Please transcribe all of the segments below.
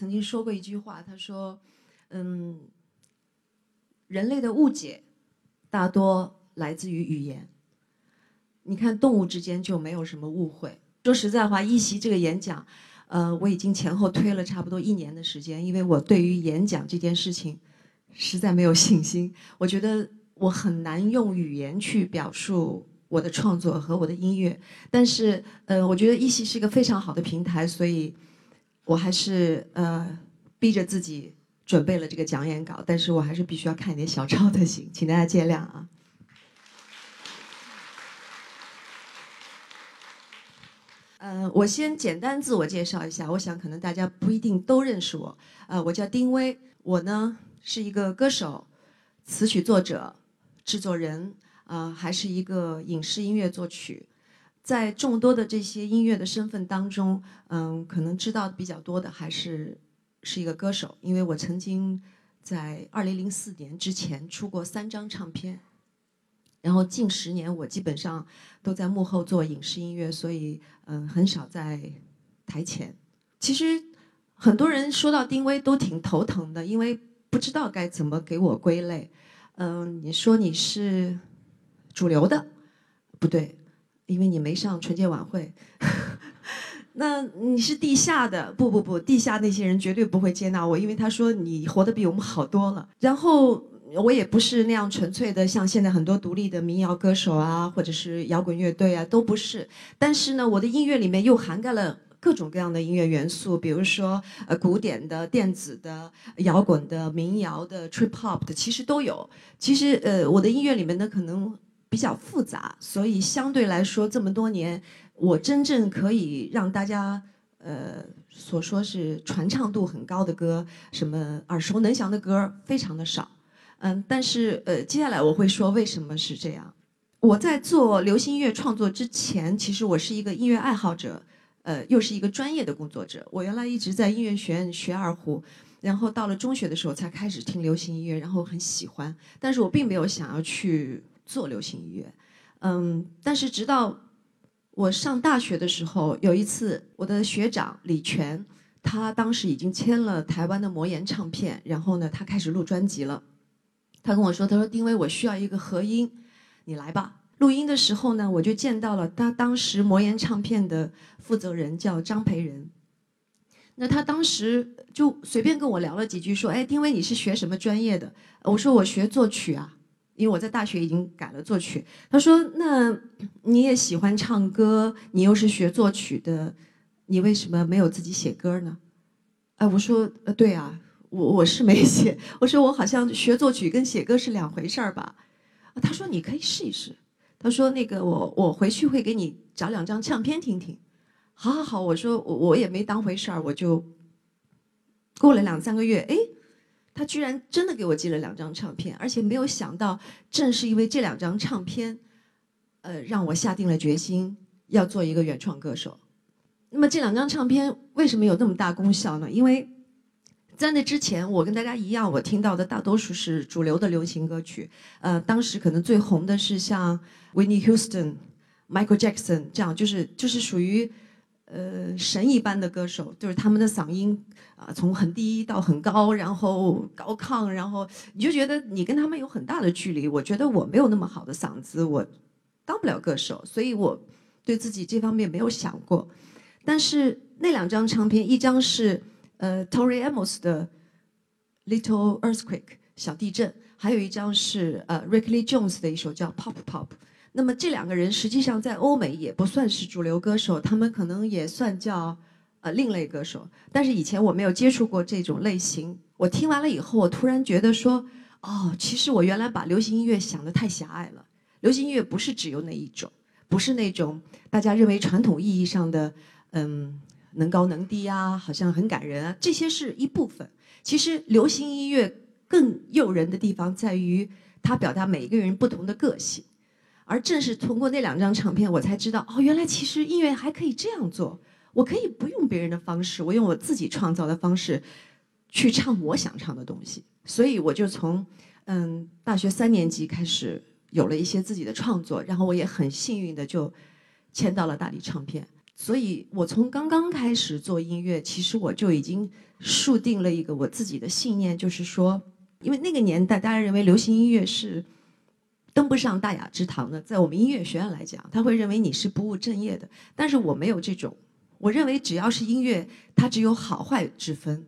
曾经说过一句话，他说：“嗯，人类的误解大多来自于语言。你看动物之间就没有什么误会。说实在话，一席这个演讲，呃，我已经前后推了差不多一年的时间，因为我对于演讲这件事情实在没有信心。我觉得我很难用语言去表述我的创作和我的音乐，但是呃，我觉得一席是一个非常好的平台，所以。”我还是呃逼着自己准备了这个讲演稿，但是我还是必须要看一点小抄才行，请大家见谅啊。呃，我先简单自我介绍一下，我想可能大家不一定都认识我。呃，我叫丁薇，我呢是一个歌手、词曲作者、制作人，啊、还是一个影视音乐作曲。在众多的这些音乐的身份当中，嗯，可能知道的比较多的还是是一个歌手，因为我曾经在二零零四年之前出过三张唱片，然后近十年我基本上都在幕后做影视音乐，所以嗯、很少在台前。其实很多人说到丁薇都挺头疼的，因为不知道该怎么给我归类。嗯、你说你是主流的，不对，因为你没上春节晚会。那你是地下的？不不不，地下那些人绝对不会接纳我，因为他说你活得比我们好多了。然后我也不是那样纯粹的，像现在很多独立的民谣歌手啊，或者是摇滚乐队啊，都不是。但是呢，我的音乐里面又涵盖了各种各样的音乐元素，比如说呃古典的、电子的、摇滚的、民谣的、trip hop 的，其实都有。其实呃，我的音乐里面呢可能比较复杂，所以相对来说这么多年，我真正可以让大家呃所说是传唱度很高的歌，什么耳熟能详的歌非常的少。嗯，但是呃，接下来我会说为什么是这样。我在做流行音乐创作之前，其实我是一个音乐爱好者，呃，又是一个专业的工作者。我原来一直在音乐学院学二胡，然后到了中学的时候才开始听流行音乐，然后很喜欢，但是我并没有想要去做流行音乐。嗯，但是直到我上大学的时候，有一次我的学长李泉，他当时已经签了台湾的魔岩唱片，然后呢，他开始录专辑了。他跟我说：“他说丁薇，我需要一个合音，你来吧。”录音的时候呢，我就见到了他当时魔岩唱片的负责人叫张培仁。那他当时就随便跟我聊了几句，说：“哎，丁薇，你是学什么专业的？”我说：“我学作曲啊，因为我在大学已经改了作曲。”他说：“那你也喜欢唱歌，你又是学作曲的，你为什么没有自己写歌呢？”哎，我说：“呃，对啊，我我是没写。我说我好像学作曲跟写歌是两回事儿吧。”他说：“你可以试一试。”他说：“那个我我回去会给你找两张唱片听听。”好好好，我说我我也没当回事儿，我就过了两三个月，哎，他居然真的给我寄了两张唱片，而且没有想到，正是因为这两张唱片，呃，让我下定了决心要做一个原创歌手。那么这两张唱片为什么有那么大功效呢？因为在那之前，我跟大家一样，我听到的大多数是主流的流行歌曲。呃，当时可能最红的是像 Whitney Houston、Michael Jackson 这样，就是就是属于呃神一般的歌手，就是他们的嗓音啊、从很低到很高，然后高亢，然后你就觉得你跟他们有很大的距离。我觉得我没有那么好的嗓子，我当不了歌手，所以我对自己这方面没有想过。但是那两张唱片，一张是呃 Tori Amos 的 Little Earthquake 小地震，还有一张是呃 Rick Lee Jones 的一首叫 Pop Pop。那么这两个人实际上在欧美也不算是主流歌手，他们可能也算叫呃另类歌手。但是以前我没有接触过这种类型，我听完了以后，我突然觉得说，哦，其实我原来把流行音乐想得太狭隘了。流行音乐不是只有那一种，不是那种大家认为传统意义上的，嗯，能高能低啊，好像很感人啊，这些是一部分。其实流行音乐更诱人的地方在于它表达每一个人不同的个性。而正是通过那两张唱片，我才知道哦，原来其实音乐还可以这样做。我可以不用别人的方式，我用我自己创造的方式去唱我想唱的东西。所以我就从嗯大学三年级开始有了一些自己的创作，然后我也很幸运的就签到了大理唱片。所以我从刚刚开始做音乐，其实我就已经树定了一个我自己的信念，就是说，因为那个年代大家认为流行音乐是。登不上大雅之堂的，在我们音乐学院来讲，他会认为你是不务正业的。但是我没有这种，我认为只要是音乐，它只有好坏之分，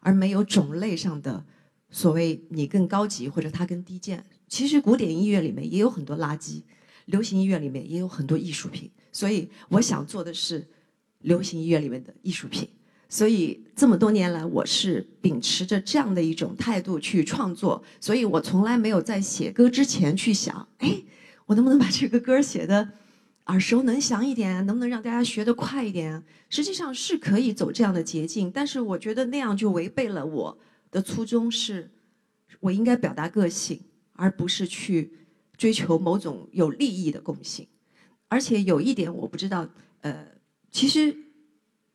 而没有种类上的所谓你更高级或者它更低贱。其实古典音乐里面也有很多垃圾，流行音乐里面也有很多艺术品。所以我想做的是流行音乐里面的艺术品。所以这么多年来，我是秉持着这样的一种态度去创作，所以我从来没有在写歌之前去想，哎，我能不能把这个歌写的耳熟能详一点，能不能让大家学得快一点？实际上是可以走这样的捷径，但是我觉得那样就违背了我的初衷，是我应该表达个性，而不是去追求某种有利益的共性。而且有一点我不知道，呃，其实。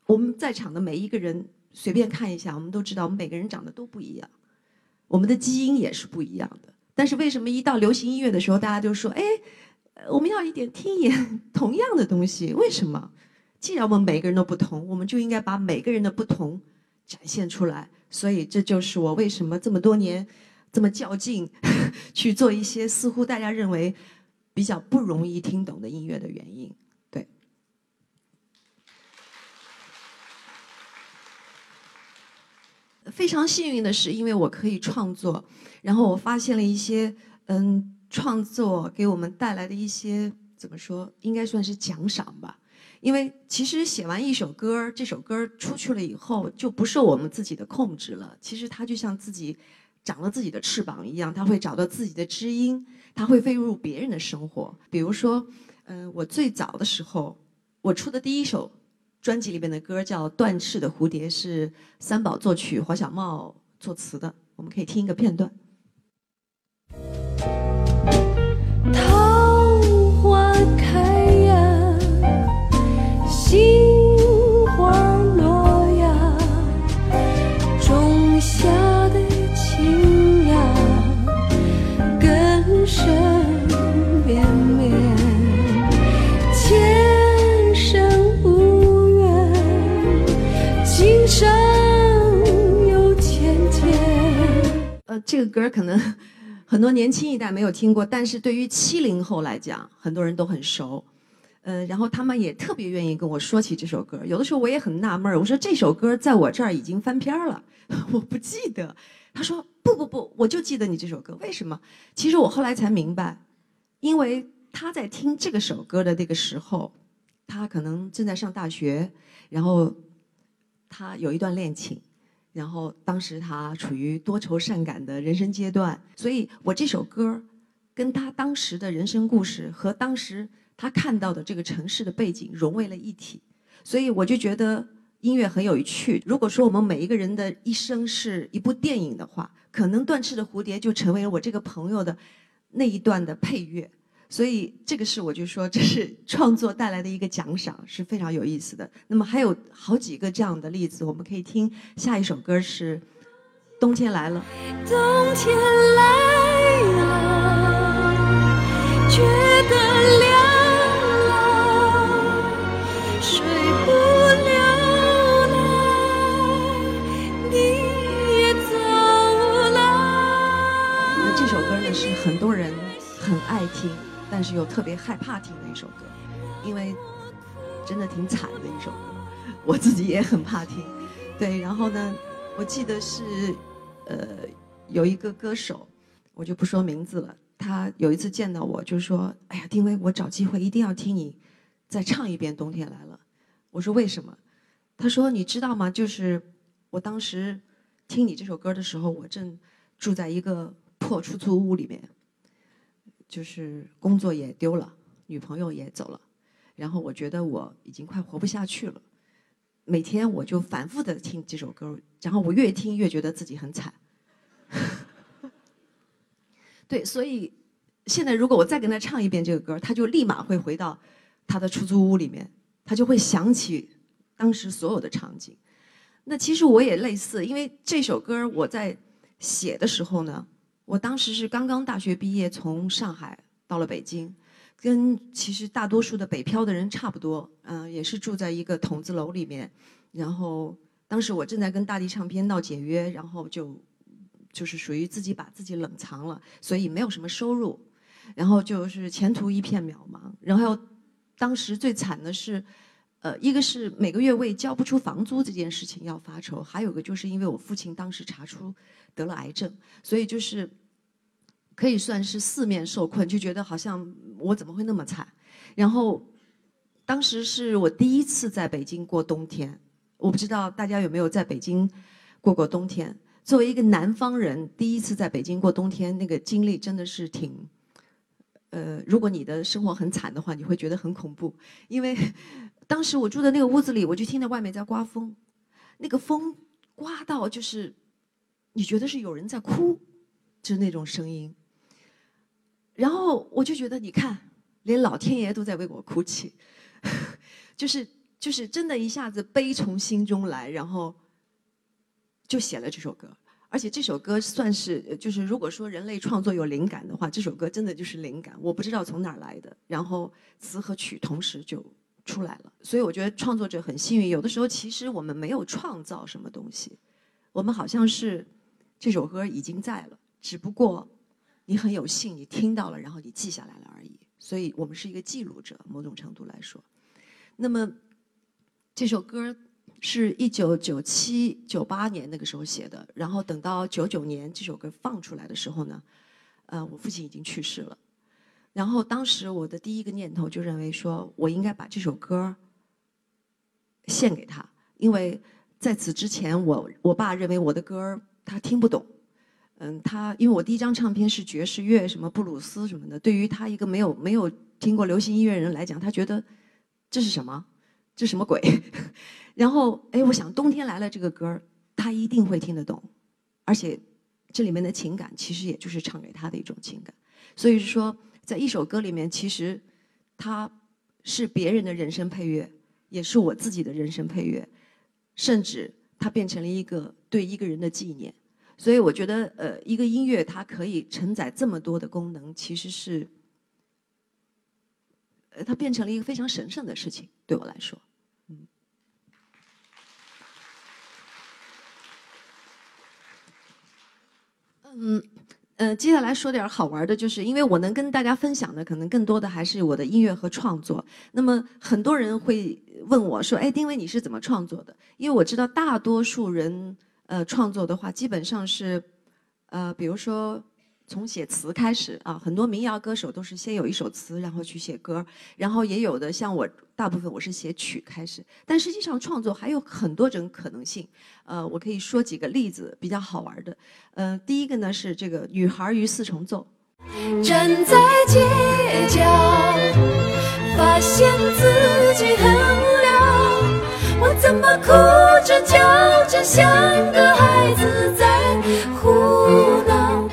我们在场的每一个人，随便看一下，我们都知道，我们每个人长得都不一样，我们的基因也是不一样的。但是为什么一到流行音乐的时候，大家就说，哎，我们要一点听一眼 同样的东西？为什么？既然我们每个人都不同，我们就应该把每个人的不同展现出来。所以这就是我为什么这么多年这么较劲 去做一些似乎大家认为比较不容易听懂的音乐的原因。对。非常幸运的是，因为我可以创作，然后我发现了一些嗯，创作给我们带来的一些怎么说，应该算是奖赏吧。因为其实写完一首歌，这首歌出去了以后，就不受我们自己的控制了。其实它就像自己长了自己的翅膀一样，它会找到自己的知音，它会飞入别人的生活。比如说，嗯、我最早的时候，我出的第一首专辑里面的歌叫《断翅的蝴蝶》，是三宝作曲，黄小茂作词的。我们可以听一个片段。这个歌可能 很多年轻一代没有听过，但是对于七零后来讲，很多人都很熟。呃，然后他们也特别愿意跟我说起这首歌。有的时候我也很纳闷儿，我说这首歌在我这儿已经翻篇了，我不记得。他说不不不，我就记得你这首歌，为什么？其实我后来才明白，因为他在听这个首歌的那个时候，他可能正在上大学，然后他有一段恋情，然后当时他处于多愁善感的人生阶段，所以我这首歌跟他当时的人生故事和当时他看到的这个城市的背景融为了一体，所以我就觉得音乐很有趣。如果说我们每一个人的一生是一部电影的话，可能《断翅的蝴蝶》就成为了我这个朋友的那一段的配乐。所以这个是我就说这是创作带来的一个奖赏，是非常有意思的。那么还有好几个这样的例子，我们可以听下一首歌是《冬天来了》。冬天来了，觉得凉了，睡不了了，你也走了。那这首歌呢是很多人很爱听，但是又特别害怕听的一首歌，因为真的挺惨的一首歌，我自己也很怕听。对，然后呢，我记得是呃有一个歌手，我就不说名字了，他有一次见到我就说：“哎呀，丁薇，我找机会一定要听你再唱一遍《冬天来了》。”我说：“为什么？”他说：“你知道吗？就是我当时听你这首歌的时候，我正住在一个破出租屋里面，就是工作也丢了，女朋友也走了，然后我觉得我已经快活不下去了。每天我就反复的听这首歌，然后我越听越觉得自己很惨。对，所以现在如果我再跟他唱一遍这个歌，他就立马会回到他的出租屋里面，他就会想起当时所有的场景。那其实我也类似，因为这首歌我在写的时候呢，我当时是刚刚大学毕业，从上海到了北京，跟其实大多数的北漂的人差不多，嗯、也是住在一个筒子楼里面。然后当时我正在跟大地唱片闹解约，然后就就是属于自己把自己冷藏了，所以没有什么收入，然后就是前途一片渺茫。然后当时最惨的是，呃，一个是每个月为交不出房租这件事情要发愁，还有个就是因为我父亲当时查出得了癌症，所以就是可以算是四面受困，就觉得好像我怎么会那么惨。然后当时是我第一次在北京过冬天，我不知道大家有没有在北京过过冬天。作为一个南方人，第一次在北京过冬天，那个经历真的是挺，呃，如果你的生活很惨的话，你会觉得很恐怖。因为 当时我住的那个屋子里，我就听到外面在刮风，那个风刮到就是，你觉得是有人在哭，就是那种声音。然后我就觉得，你看，连老天爷都在为我哭泣，就是就是真的一下子悲从心中来，然后就写了这首歌。而且这首歌算是，就是如果说人类创作有灵感的话，这首歌真的就是灵感，我不知道从哪儿来的，然后词和曲同时就出来了。所以我觉得创作者很幸运，有的时候其实我们没有创造什么东西，我们好像是这首歌已经在了，只不过你很有幸你听到了，然后你记下来了而已。所以我们是一个记录者，某种程度来说。那么这首歌是一九九七九八年那个时候写的，然后等到九九年这首歌放出来的时候呢，呃，我父亲已经去世了。然后当时我的第一个念头就认为说，我应该把这首歌献给他，因为在此之前我我爸认为我的歌他听不懂。嗯，他因为我第一张唱片是爵士乐，什么布鲁斯什么的，对于他一个没有没有听过流行音乐人来讲，他觉得这是什么？这什么鬼？然后哎，我想冬天来了这个歌他一定会听得懂，而且这里面的情感其实也就是唱给他的一种情感。所以说，在一首歌里面，其实它是别人的人生配乐，也是我自己的人生配乐，甚至它变成了一个对一个人的纪念。所以我觉得，呃，一个音乐它可以承载这么多的功能，其实是，呃，它变成了一个非常神圣的事情，对我来说。嗯，呃，接下来说点好玩的，就是因为我能跟大家分享的，可能更多的还是我的音乐和创作。那么很多人会问我说：“哎，丁薇，你是怎么创作的？”因为我知道大多数人，呃，创作的话，基本上是，呃，比如说从写词开始啊，很多民谣歌手都是先有一首词，然后去写歌，然后也有的像我，大部分我是写曲开始。但实际上创作还有很多种可能性。呃，我可以说几个例子，比较好玩的。呃，第一个呢是这个《女孩与四重奏》。站在街角，发现自己很。怎么哭着叫着，像个孩子在胡闹？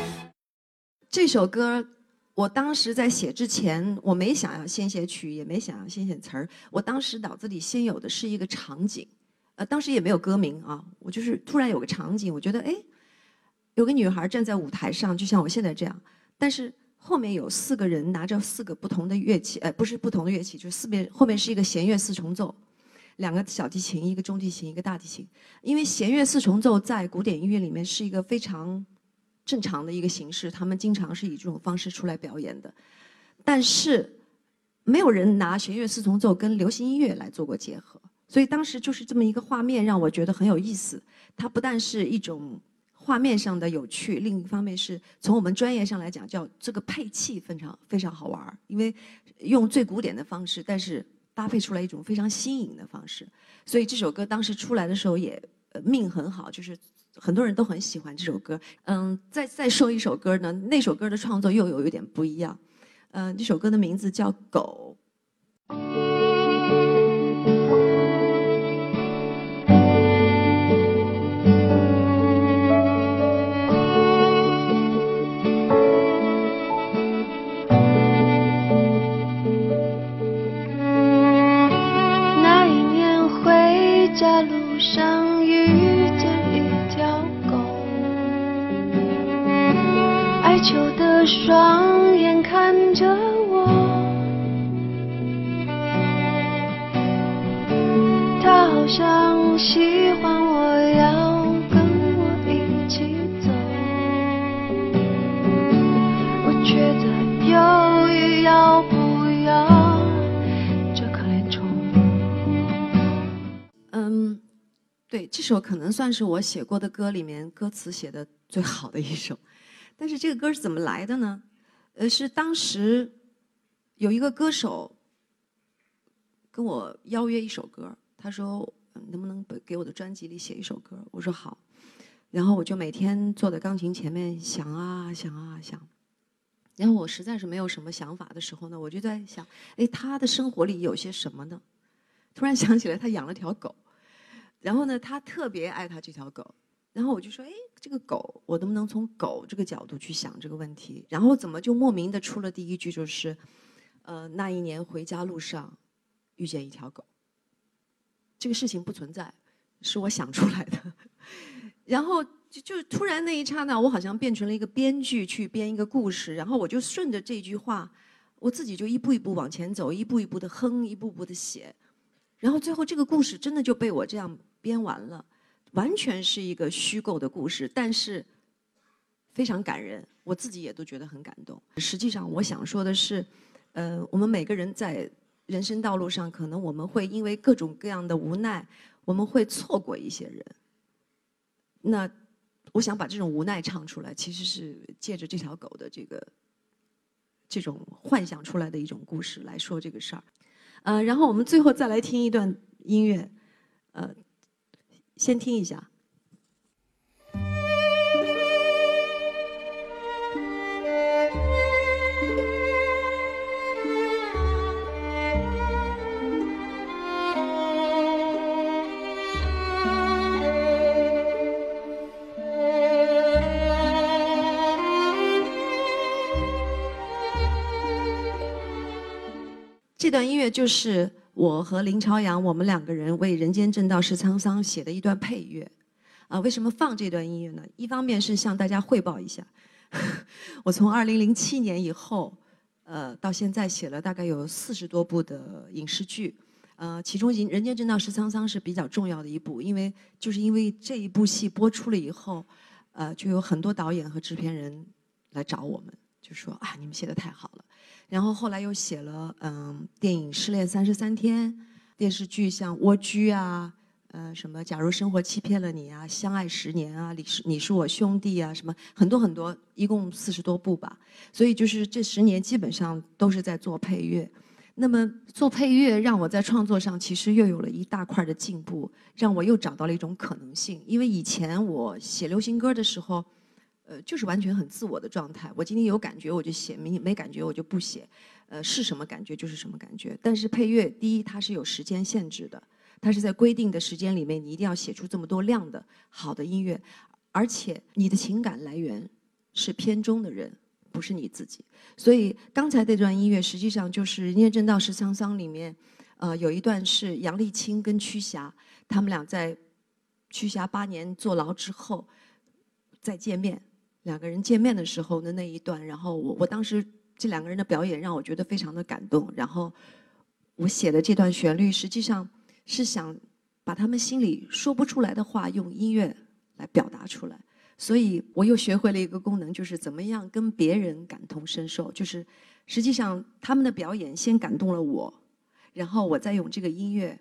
这首歌，我当时在写之前，我没想要先写曲，也没想要先写词儿。我当时脑子里先有的是一个场景，呃，当时也没有歌名啊，我就是突然有个场景，我觉得哎，有个女孩站在舞台上，就像我现在这样，但是后面有四个人拿着四个不同的乐器，呃，不是不同的乐器，就是四边后面是一个弦乐四重奏，两个小提琴，一个中提琴，一个大提琴。因为弦乐四重奏在古典音乐里面是一个非常正常的一个形式，他们经常是以这种方式出来表演的，但是没有人拿弦乐四重奏跟流行音乐来做过结合，所以当时就是这么一个画面让我觉得很有意思。它不但是一种画面上的有趣，另一方面是从我们专业上来讲，叫这个配器非常非常好玩，因为用最古典的方式，但是搭配出来一种非常新颖的方式。所以这首歌当时出来的时候也命很好，就是很多人都很喜欢这首歌。嗯，再再说一首歌呢，那首歌的创作又有一点不一样。嗯，这首歌的名字叫《狗》。喜欢我，要跟我一起走。我觉得犹豫要不要这可怜虫。嗯，对，这首可能算是我写过的歌里面歌词写的最好的一首。但是这个歌是怎么来的呢？呃，是当时有一个歌手跟我邀约一首歌，他说能不能给我的专辑里写一首歌？我说好。然后我就每天坐在钢琴前面想啊想啊想。然后我实在是没有什么想法的时候呢，我就在想，哎，他的生活里有些什么呢？突然想起来，他养了条狗，然后呢，他特别爱他这条狗，然后我就说，哎，这个狗，我能不能从狗这个角度去想这个问题？然后怎么就莫名的出了第一句，就是，呃，那一年回家路上遇见一条狗。这个事情不存在，是我想出来的。然后就就突然那一刹那，我好像变成了一个编剧去编一个故事，然后我就顺着这句话，我自己就一步一步往前走，一步一步的哼，一步步的写，然后最后这个故事真的就被我这样编完了，完全是一个虚构的故事，但是非常感人，我自己也都觉得很感动。实际上，我想说的是，呃，我们每个人在人生道路上，可能我们会因为各种各样的无奈，我们会错过一些人。那我想把这种无奈唱出来，其实是借着这条狗的这个这种幻想出来的一种故事来说这个事儿。呃，然后我们最后再来听一段音乐，呃，先听一下。这段音乐就是我和林朝阳我们两个人为《人间正道是沧桑》写的一段配乐。啊，为什么放这段音乐呢？一方面是向大家汇报一下，我从2007年以后，呃，到现在写了大概有四十多部的影视剧，呃，其中《人人间正道是沧桑》是比较重要的一部，因为就是因为这一部戏播出了以后，呃，就有很多导演和制片人来找我们，就说啊，你们写的太好了。然后后来又写了嗯电影《失恋三十三天》，电视剧像《蜗居》啊，呃什么《假如生活欺骗了你》啊，《相爱十年》啊，你是你是我兄弟啊，什么很多很多，一共四十多部吧。所以就是这十年基本上都是在做配乐。那么做配乐让我在创作上其实又有了一大块的进步，让我又找到了一种可能性。因为以前我写流行歌的时候。呃，就是完全很自我的状态。我今天有感觉我就写，没没感觉我就不写。呃，是什么感觉就是什么感觉。但是配乐，第一它是有时间限制的，它是在规定的时间里面，你一定要写出这么多量的好的音乐，而且你的情感来源是片中的人，不是你自己。所以刚才这段音乐实际上就是《人间正道是沧桑》里面，呃，有一段是杨丽青跟屈霞他们俩在屈霞八年坐牢之后再见面。两个人见面的时候的那一段，然后我我当时这两个人的表演让我觉得非常的感动。然后我写的这段旋律，实际上是想把他们心里说不出来的话用音乐来表达出来。所以我又学会了一个功能，就是怎么样跟别人感同身受。就是实际上他们的表演先感动了我，然后我再用这个音乐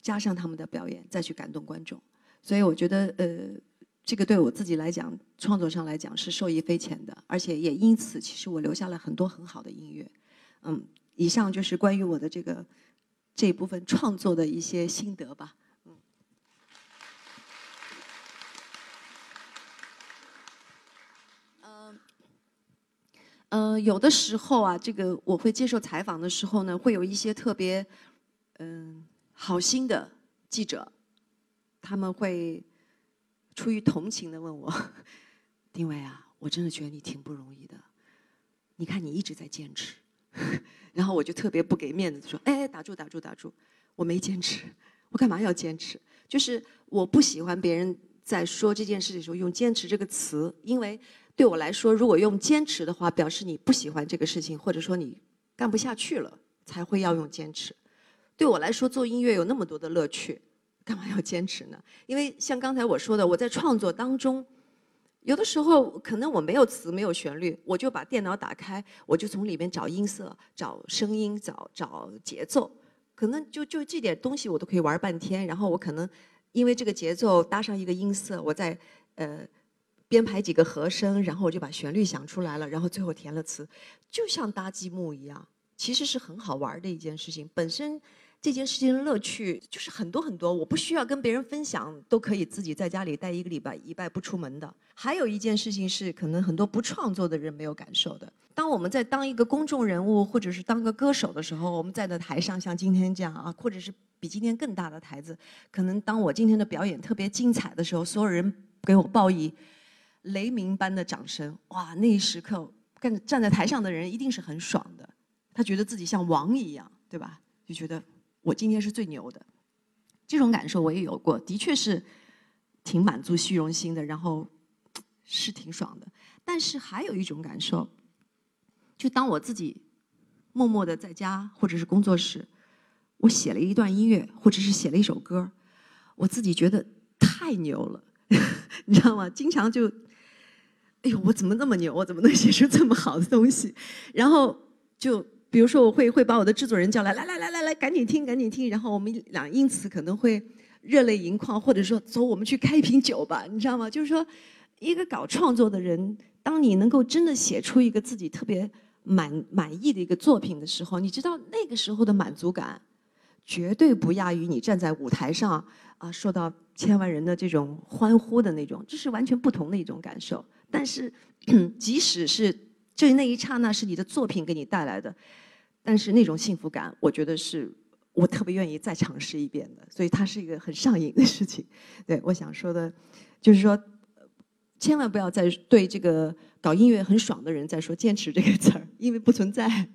加上他们的表演，再去感动观众。所以我觉得呃。这个对我自己来讲，创作上来讲是受益匪浅的，而且也因此，其实我留下了很多很好的音乐。嗯，以上就是关于我的这个这一部分创作的一些心得吧。嗯。嗯，有的时候啊，这个我会接受采访的时候呢，会有一些特别嗯好心的记者，他们会。出于同情的问我，丁伟啊，我真的觉得你挺不容易的。你看你一直在坚持，然后我就特别不给面子，说：“哎，打住，打住，打住，我没坚持，我干嘛要坚持？就是我不喜欢别人在说这件事的时候用‘坚持’这个词，因为对我来说，如果用坚持的话，表示你不喜欢这个事情，或者说你干不下去了，才会要用坚持。对我来说，做音乐有那么多的乐趣。”干嘛要坚持呢？因为像刚才我说的，我在创作当中，有的时候可能我没有词、没有旋律，我就把电脑打开，我就从里面找音色、找声音、找找节奏，可能就就这点东西我都可以玩半天。然后我可能因为这个节奏搭上一个音色，我再呃编排几个和声，然后我就把旋律想出来了，然后最后填了词，就像搭积木一样，其实是很好玩的一件事情。本身。这件事情的乐趣就是很多很多，我不需要跟别人分享，都可以自己在家里待一个礼拜，一拜不出门的。还有一件事情是，可能很多不创作的人没有感受的。当我们在当一个公众人物，或者是当个歌手的时候，我们在的台上，像今天这样啊，或者是比今天更大的台子，可能当我今天的表演特别精彩的时候，所有人给我报以雷鸣般的掌声，哇，那一时刻，站站在台上的人一定是很爽的，他觉得自己像王一样，对吧？就觉得。我今天是最牛的，这种感受我也有过，的确是挺满足虚荣心的，然后是挺爽的。但是还有一种感受，就当我自己默默的在家或者是工作室，我写了一段音乐，或者是写了一首歌，我自己觉得太牛了，你知道吗？经常就，哎呦，我怎么那么牛？我怎么能写出这么好的东西？然后就比如说，我会会把我的制作人叫来，来来来来来，赶紧听，赶紧听。然后我们俩因此可能会热泪盈眶，或者说走，我们去开一瓶酒吧，你知道吗？就是说，一个搞创作的人，当你能够真的写出一个自己特别满满意的一个作品的时候，你知道那个时候的满足感，绝对不亚于你站在舞台上啊，受到千万人的这种欢呼的那种，这是完全不同的一种感受。但是，即使是就那一刹那是你的作品给你带来的，但是那种幸福感，我觉得是我特别愿意再尝试一遍的。所以它是一个很上瘾的事情。对，我想说的，就是说，千万不要再对这个搞音乐很爽的人再说坚持这个词儿，因为不存在。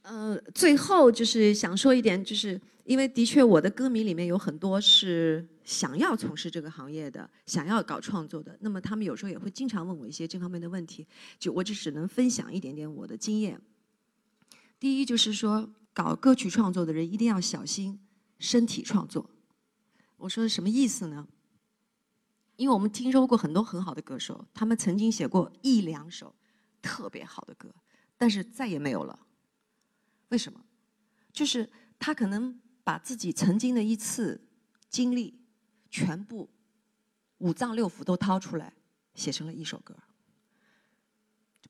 呃，最后就是想说一点，就是因为的确我的歌迷里面有很多是想要从事这个行业的，想要搞创作的，那么他们有时候也会经常问我一些这方面的问题，就我就只能分享一点点我的经验。第一就是说，搞歌曲创作的人一定要小心身体创作。我说的什么意思呢？因为我们听说过很多很好的歌手，他们曾经写过一两首特别好的歌，但是再也没有了。为什么？就是他可能把自己曾经的一次经历，全部五脏六腑都掏出来，写成了一首歌。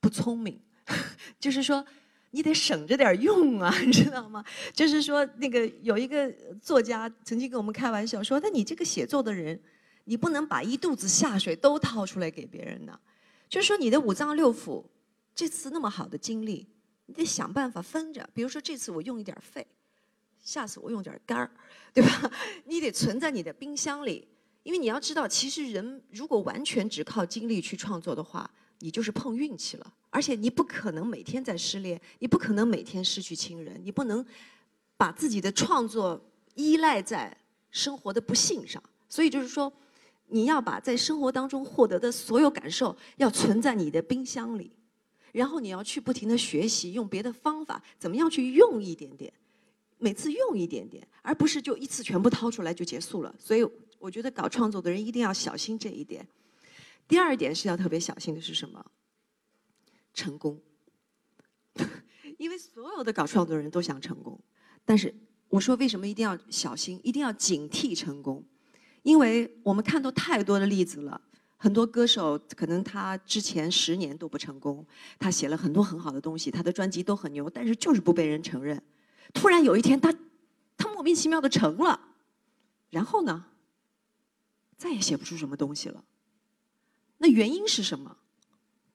不聪明，就是说你得省着点用啊，你知道吗？就是说那个有一个作家曾经跟我们开玩笑说：“那你这个写作的人，你不能把一肚子下水都掏出来给别人呢。就是说你的五脏六腑，这次那么好的经历。”你得想办法分着，比如说这次我用一点肺，下次我用点肝儿，对吧？你得存在你的冰箱里，因为你要知道，其实人如果完全只靠精力去创作的话，你就是碰运气了。而且你不可能每天在失恋，你不可能每天失去亲人，你不能把自己的创作依赖在生活的不幸上。所以就是说，你要把在生活当中获得的所有感受，要存在你的冰箱里。然后你要去不停的学习，用别的方法，怎么样去用一点点，每次用一点点，而不是就一次全部掏出来就结束了。所以我觉得搞创作的人一定要小心这一点。第二点是要特别小心的是什么？成功。因为所有的搞创作的人都想成功，但是我说为什么一定要小心，一定要警惕成功？因为我们看到太多的例子了。很多歌手可能他之前十年都不成功，他写了很多很好的东西，他的专辑都很牛，但是就是不被人承认。突然有一天，他他莫名其妙的成了，然后呢，再也写不出什么东西了。那原因是什么？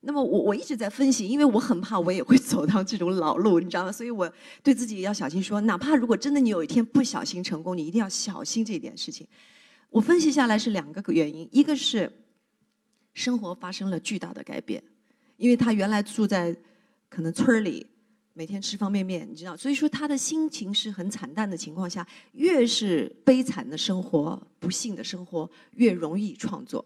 那么我我一直在分析，因为我很怕我也会走到这种老路，你知道吗？所以我对自己要小心说，哪怕如果真的你有一天不小心成功，你一定要小心这件事情。我分析下来是两个原因，一个是。生活发生了巨大的改变，因为他原来住在可能村里，每天吃方便面，你知道，所以说他的心情是很惨淡的情况下，越是悲惨的生活、不幸的生活，越容易创作，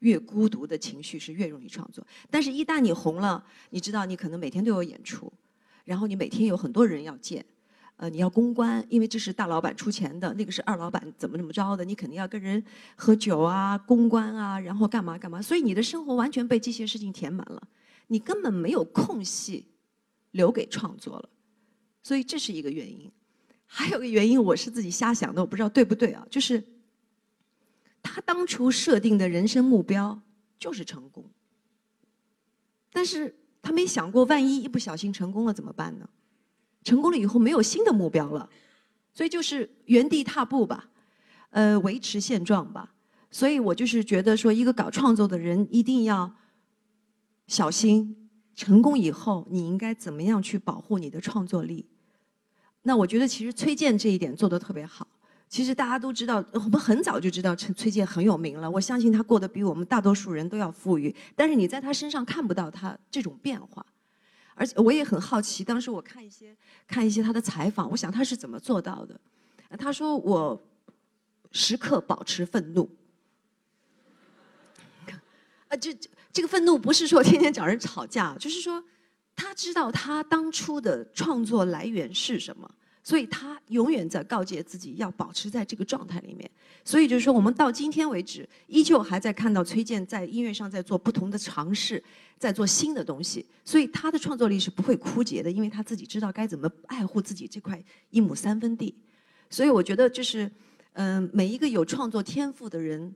越孤独的情绪是越容易创作。但是，一旦你红了，你知道，你可能每天都有演出，然后你每天有很多人要见。呃，你要公关，因为这是大老板出钱的，那个是二老板怎么怎么着的，你肯定要跟人喝酒啊，公关啊，然后干嘛干嘛，所以你的生活完全被这些事情填满了，你根本没有空隙留给创作了，所以这是一个原因。还有个原因，我是自己瞎想的，我不知道对不对啊，就是他当初设定的人生目标就是成功，但是他没想过，万一一不小心成功了怎么办呢？成功了以后没有新的目标了，所以就是原地踏步吧，呃，维持现状吧。所以我就是觉得说，一个搞创作的人一定要小心，成功以后你应该怎么样去保护你的创作力。那我觉得其实崔健这一点做得特别好。其实大家都知道，我们很早就知道崔健很有名了。我相信他过得比我们大多数人都要富裕，但是你在他身上看不到他这种变化。而且我也很好奇，当时我看一些看一些他的采访，我想他是怎么做到的？他说我时刻保持愤怒。啊，这这个愤怒不是说天天找人吵架，就是说他知道他当初的创作来源是什么，所以他永远在告诫自己要保持在这个状态里面。所以就是说，我们到今天为止，依旧还在看到崔健在音乐上在做不同的尝试，在做新的东西。所以他的创作力是不会枯竭的，因为他自己知道该怎么爱护自己这块一亩三分地。所以我觉得就是，嗯、每一个有创作天赋的人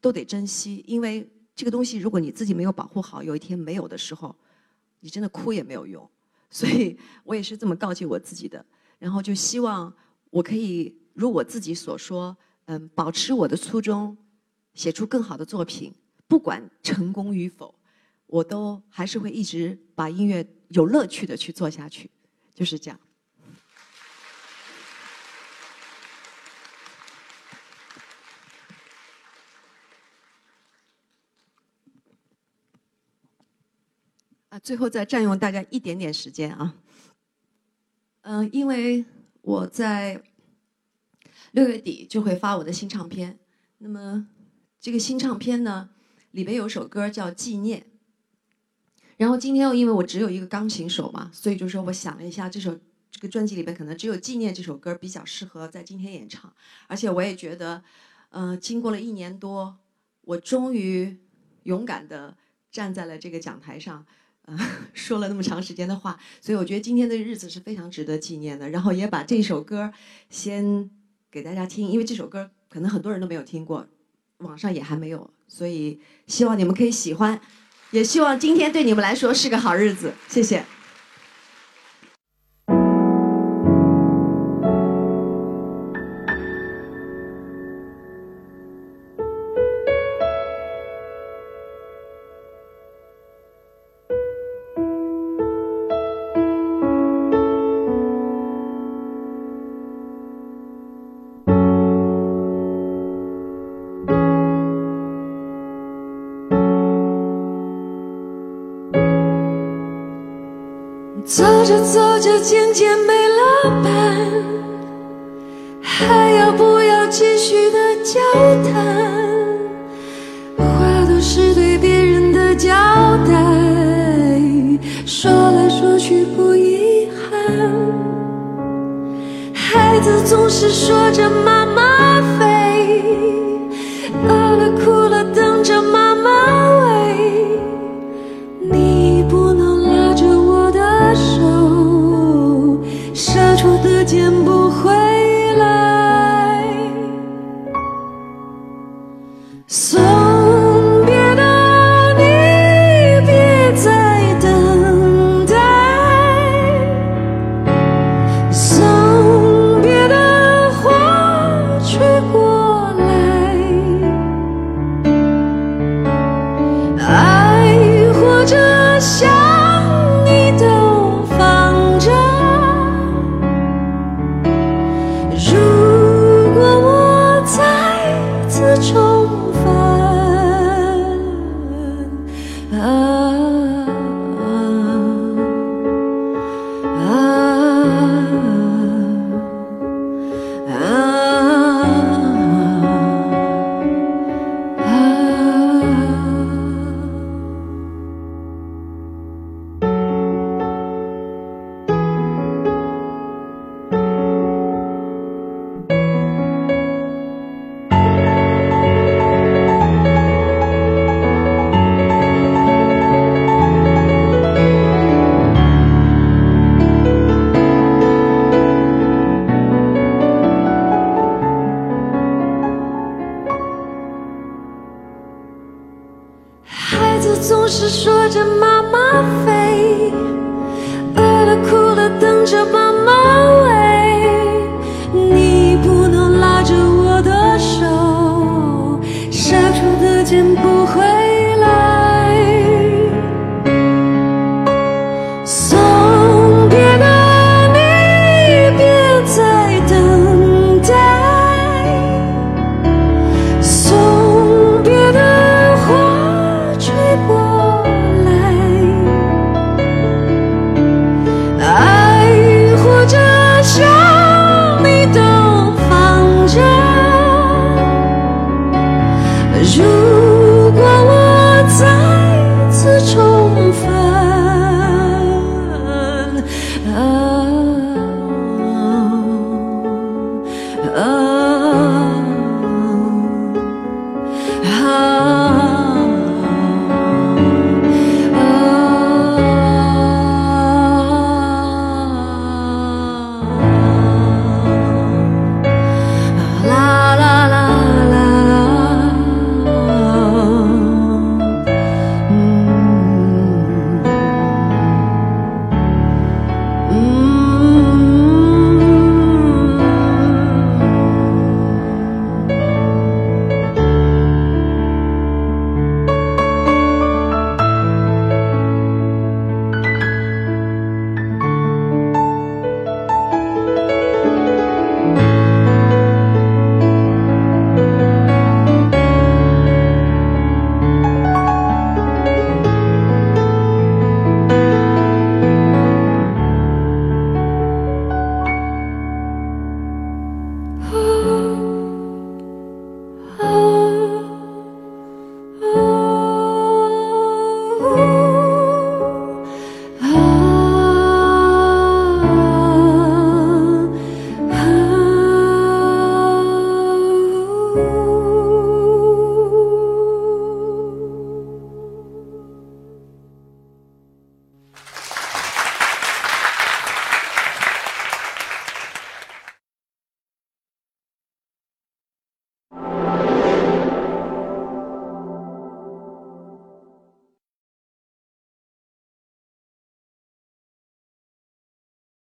都得珍惜，因为这个东西如果你自己没有保护好，有一天没有的时候，你真的哭也没有用。所以我也是这么告诫我自己的，然后就希望我可以如我自己所说，嗯，保持我的初衷，写出更好的作品，不管成功与否，我都还是会一直把音乐有乐趣的去做下去，就是这样。啊，最后再占用大家一点点时间啊。嗯、因为我在六月底就会发我的新唱片，那么这个新唱片呢，里边有首歌叫《纪念》。然后今天又因为我只有一个钢琴手嘛，所以就说我想了一下，这首这个专辑里边可能只有《纪念》这首歌比较适合在今天演唱，而且我也觉得，嗯、经过了一年多，我终于勇敢的站在了这个讲台上。说了那么长时间的话，所以我觉得今天的日子是非常值得纪念的。然后也把这首歌先给大家听，因为这首歌可能很多人都没有听过，网上也还没有，所以希望你们可以喜欢，也希望今天对你们来说是个好日子。谢谢。走着走着，渐渐没了伴，还要不要继续的交谈？话都是对别人的交代，说来说去不遗憾。孩子总是说着妈